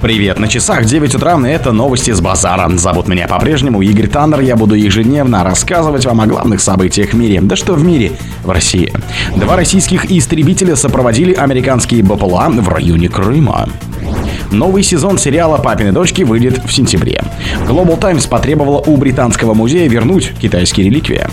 Привет, на часах 9 утра, и это новости с базара. Зовут меня по-прежнему Игорь Таннер, я буду ежедневно рассказывать вам о главных событиях в мире. Да что в мире? В России. Два российских истребителя сопроводили американские БПЛА в районе Крыма. Новый сезон сериала «Папины дочки» выйдет в сентябре. Global Times потребовала у британского музея вернуть китайские реликвии.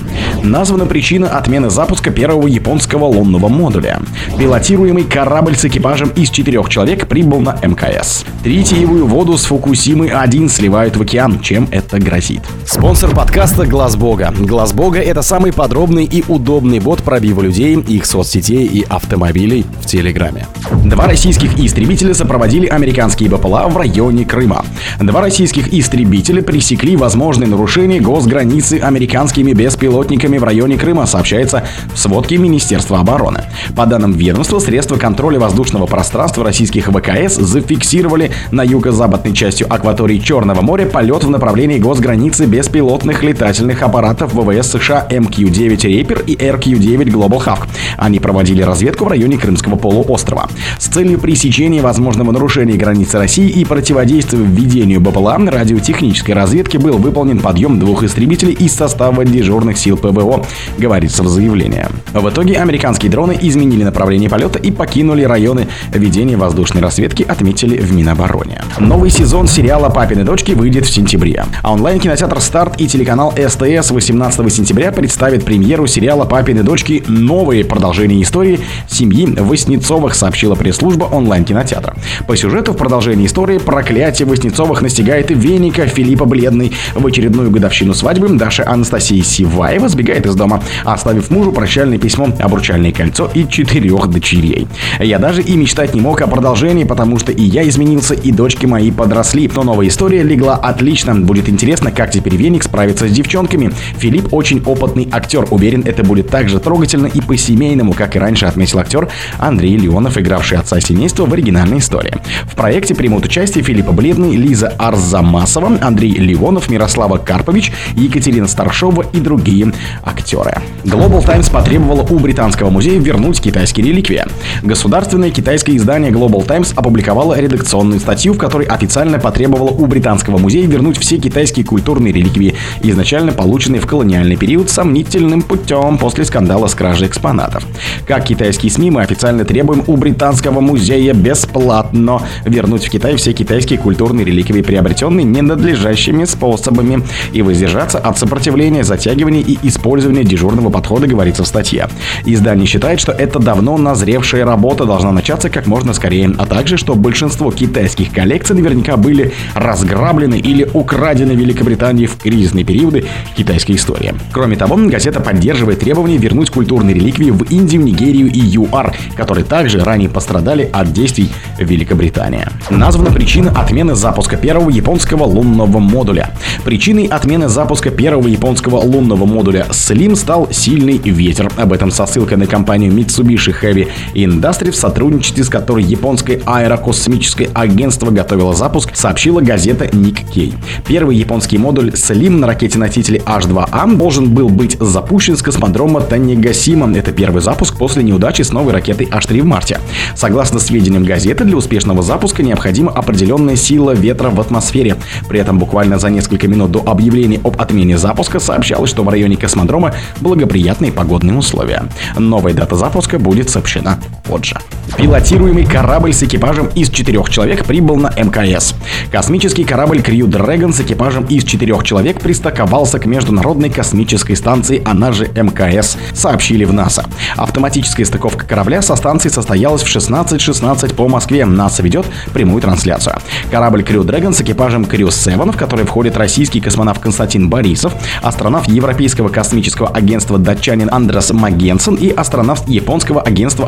Названа причина отмены запуска первого японского лунного модуля. Пилотируемый корабль с экипажем из четырех человек прибыл на МКС. Третьевую воду с Фукусимы-1 сливают в океан. Чем это грозит? Спонсор подкаста «Глаз Бога». «Глаз Бога» — это самый подробный и удобный бот пробива людей, их соцсетей и автомобилей в Телеграме. Два российских истребителя сопроводили американские американские БПЛА в районе Крыма. Два российских истребителя пресекли возможные нарушения госграницы американскими беспилотниками в районе Крыма, сообщается в сводке Министерства обороны. По данным ведомства, средства контроля воздушного пространства российских ВКС зафиксировали на юго-западной части акватории Черного моря полет в направлении госграницы беспилотных летательных аппаратов ВВС США МК-9 Reaper и RQ-9 Global Hawk. Они проводили разведку в районе Крымского полуострова. С целью пресечения возможного нарушения границ границы России и противодействия введению БПЛА радиотехнической разведки был выполнен подъем двух истребителей из состава дежурных сил ПВО, говорится в заявлении. В итоге американские дроны изменили направление полета и покинули районы ведения воздушной разведки, отметили в Минобороне. Новый сезон сериала «Папины дочки» выйдет в сентябре. А онлайн-кинотеатр «Старт» и телеканал СТС 18 сентября представят премьеру сериала «Папины дочки. Новые продолжения истории семьи Воснецовых», сообщила пресс-служба онлайн-кинотеатра. По сюжету в продолжении истории проклятие Воснецовых настигает Веника Филиппа Бледный. В очередную годовщину свадьбы Даша Анастасия Сиваева сбегает из дома, оставив мужу прощальное письмо, обручальное кольцо и четырех дочерей. Я даже и мечтать не мог о продолжении, потому что и я изменился, и дочки мои подросли. Но новая история легла отлично. Будет интересно, как теперь Веник справится с девчонками. Филипп очень опытный актер. Уверен, это будет так же трогательно и по-семейному, как и раньше отметил актер Андрей Леонов, игравший отца семейства в оригинальной истории. В проекте проекте примут участие Филиппа Бледный, Лиза Арзамасова, Андрей Ливонов, Мирослава Карпович, Екатерина Старшова и другие актеры. Global Times потребовала у Британского музея вернуть китайские реликвии. Государственное китайское издание Global Times опубликовало редакционную статью, в которой официально потребовало у Британского музея вернуть все китайские культурные реликвии, изначально полученные в колониальный период сомнительным путем после скандала с кражей экспонатов. Как китайские СМИ мы официально требуем у Британского музея бесплатно вернуть вернуть в Китай все китайские культурные реликвии, приобретенные ненадлежащими способами, и воздержаться от сопротивления, затягивания и использования дежурного подхода, говорится в статье. Издание считает, что это давно назревшая работа должна начаться как можно скорее, а также, что большинство китайских коллекций наверняка были разграблены или украдены Великобританией в кризисные периоды китайской истории. Кроме того, газета поддерживает требование вернуть культурные реликвии в Индию, Нигерию и ЮАР, которые также ранее пострадали от действий Великобритании. Названа причина отмены запуска первого японского лунного модуля. Причиной отмены запуска первого японского лунного модуля SLIM стал сильный ветер. Об этом со ссылкой на компанию Mitsubishi Heavy Industries, в сотрудничестве с которой японское аэрокосмическое агентство готовило запуск, сообщила газета Nikkei. Первый японский модуль SLIM на ракете-носителе H2A должен был быть запущен с космодрома Танегасима. Это первый запуск после неудачи с новой ракетой H3 в марте. Согласно сведениям газеты, для успешного запуска необходима определенная сила ветра в атмосфере. При этом буквально за несколько минут до объявления об отмене запуска сообщалось, что в районе космодрома благоприятные погодные условия. Новая дата запуска будет сообщена позже. Пилотируемый корабль с экипажем из четырех человек прибыл на МКС. Космический корабль Crew Dragon с экипажем из четырех человек пристыковался к Международной космической станции, она же МКС, сообщили в НАСА. Автоматическая стыковка корабля со станции состоялась в 16.16 .16 по Москве. НАСА ведет прямую трансляцию. Корабль Crew Dragon с экипажем Crew 7, в который входит российский космонавт Константин Борисов, астронавт Европейского космического агентства датчанин Андрес Магенсен и астронавт Японского агентства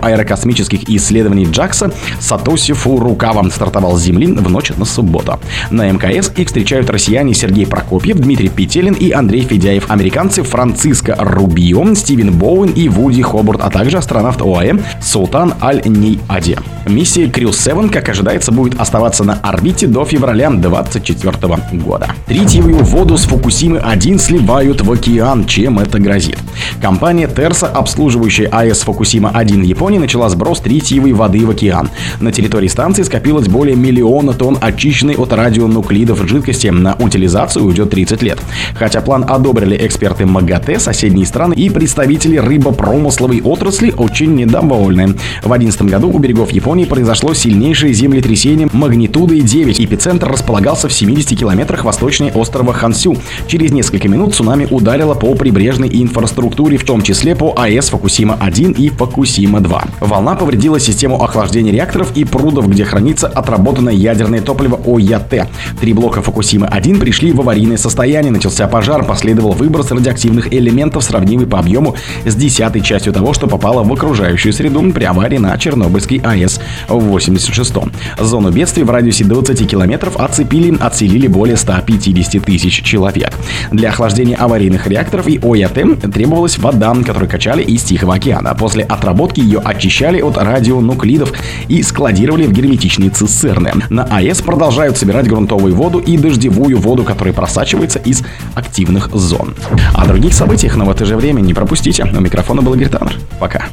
аэрокосмических исследований Джакса Сатоси Фурукава стартовал с Земли в ночь на субботу. На МКС их встречают россияне Сергей Прокопьев, Дмитрий Петелин и Андрей Федяев, американцы Франциско Рубио, Стивен Боуэн и Вуди Хобарт, а также астронавт ОАЭ Султан Аль-Ней-Аде. Миссия Crew 7, как ожидается, будет оставаться на орбите до февраля 2024 года. Третьевую воду с Фукусимы-1 сливают в океан. Чем это грозит? Компания Терса, обслуживающая АЭС Фукусима-1 в Японии, начала сброс радиоактивной воды в океан. На территории станции скопилось более миллиона тонн очищенной от радионуклидов жидкости. На утилизацию уйдет 30 лет. Хотя план одобрили эксперты МАГАТЭ, соседние страны и представители рыбопромысловой отрасли очень недовольны. В 2011 году у берегов Японии произошло сильнейшее землетрясение магнитудой 9. Эпицентр располагался в 70 километрах восточнее острова Хансю. Через несколько минут цунами ударило по прибрежной инфраструктуре, в том числе по АЭС Фокусима-1 и Фокусима-2. Волна повредила систему охлаждения реакторов и прудов, где хранится отработанное ядерное топливо ОЯТ. Три блока Фокусима-1 пришли в аварийное состояние, начался пожар, последовал выброс радиоактивных элементов, сравнимый по объему с десятой частью того, что попало в окружающую среду при аварии на Чернобыльской АЭС в 86 -м. Зону бедствия в радиусе 20 километров оцепили, отселили более 150 тысяч человек. Для охлаждения аварийных реакторов и ОЯТ требовалась вода, которую качали из Тихого океана. После отработки ее очищали от радионуклидов и складировали в герметичные цистерны. На АЭС продолжают собирать грунтовую воду и дождевую воду, которая просачивается из активных зон. О других событиях, но в это же время не пропустите. У микрофона был Игорь Таннер. Пока.